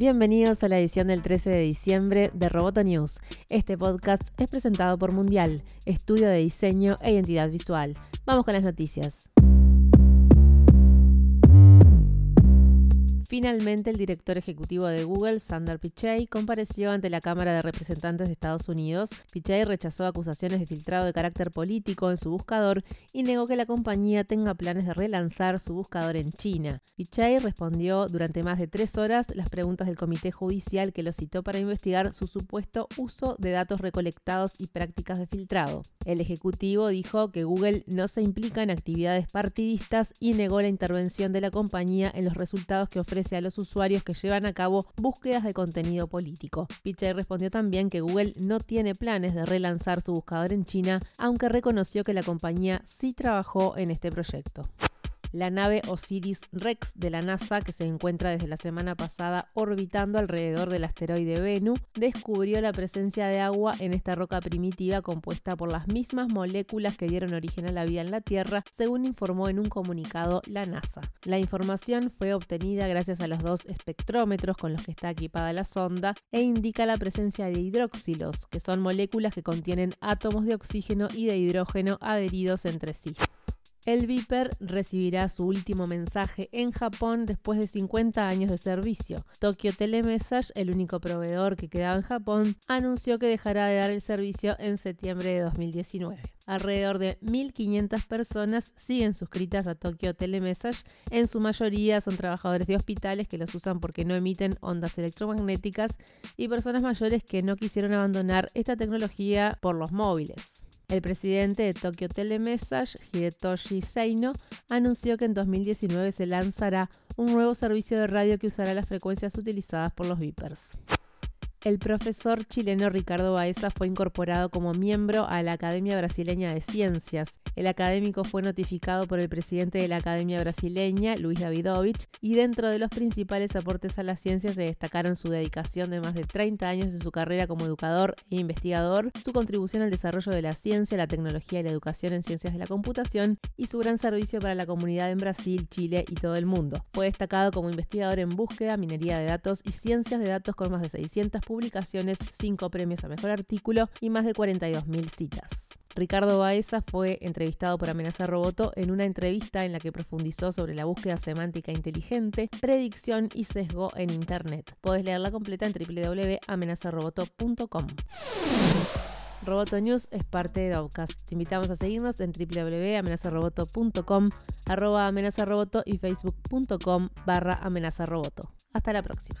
Bienvenidos a la edición del 13 de diciembre de Roboto News. Este podcast es presentado por Mundial, estudio de diseño e identidad visual. Vamos con las noticias. Finalmente, el director ejecutivo de Google, Sundar Pichai, compareció ante la Cámara de Representantes de Estados Unidos. Pichai rechazó acusaciones de filtrado de carácter político en su buscador y negó que la compañía tenga planes de relanzar su buscador en China. Pichai respondió durante más de tres horas las preguntas del comité judicial que lo citó para investigar su supuesto uso de datos recolectados y prácticas de filtrado. El ejecutivo dijo que Google no se implica en actividades partidistas y negó la intervención de la compañía en los resultados que ofrece a los usuarios que llevan a cabo búsquedas de contenido político. Pichai respondió también que Google no tiene planes de relanzar su buscador en China, aunque reconoció que la compañía sí trabajó en este proyecto. La nave Osiris Rex de la NASA, que se encuentra desde la semana pasada orbitando alrededor del asteroide Bennu, descubrió la presencia de agua en esta roca primitiva compuesta por las mismas moléculas que dieron origen a la vida en la Tierra, según informó en un comunicado la NASA. La información fue obtenida gracias a los dos espectrómetros con los que está equipada la sonda e indica la presencia de hidróxilos, que son moléculas que contienen átomos de oxígeno y de hidrógeno adheridos entre sí. El Viper recibirá su último mensaje en Japón después de 50 años de servicio. Tokyo Telemessage, el único proveedor que quedaba en Japón, anunció que dejará de dar el servicio en septiembre de 2019. Alrededor de 1.500 personas siguen suscritas a Tokyo Telemessage. En su mayoría son trabajadores de hospitales que los usan porque no emiten ondas electromagnéticas y personas mayores que no quisieron abandonar esta tecnología por los móviles. El presidente de Tokyo Telemessage, Hidetoshi Seino, anunció que en 2019 se lanzará un nuevo servicio de radio que usará las frecuencias utilizadas por los Vipers. El profesor chileno Ricardo Baeza fue incorporado como miembro a la Academia Brasileña de Ciencias. El académico fue notificado por el presidente de la Academia Brasileña, Luis Davidovich, y dentro de los principales aportes a la ciencia se destacaron su dedicación de más de 30 años de su carrera como educador e investigador, su contribución al desarrollo de la ciencia, la tecnología y la educación en ciencias de la computación y su gran servicio para la comunidad en Brasil, Chile y todo el mundo. Fue destacado como investigador en búsqueda, minería de datos y ciencias de datos con más de 600 publicaciones, 5 premios a mejor artículo y más de 42.000 citas. Ricardo Baeza fue entrevistado por Amenaza Roboto en una entrevista en la que profundizó sobre la búsqueda semántica inteligente, predicción y sesgo en Internet. Puedes leerla completa en www.amenazaroboto.com. Roboto News es parte de Dovcast. Te invitamos a seguirnos en www.amenazaroboto.com, arroba amenazaroboto y facebook.com barra amenazaroboto. Hasta la próxima.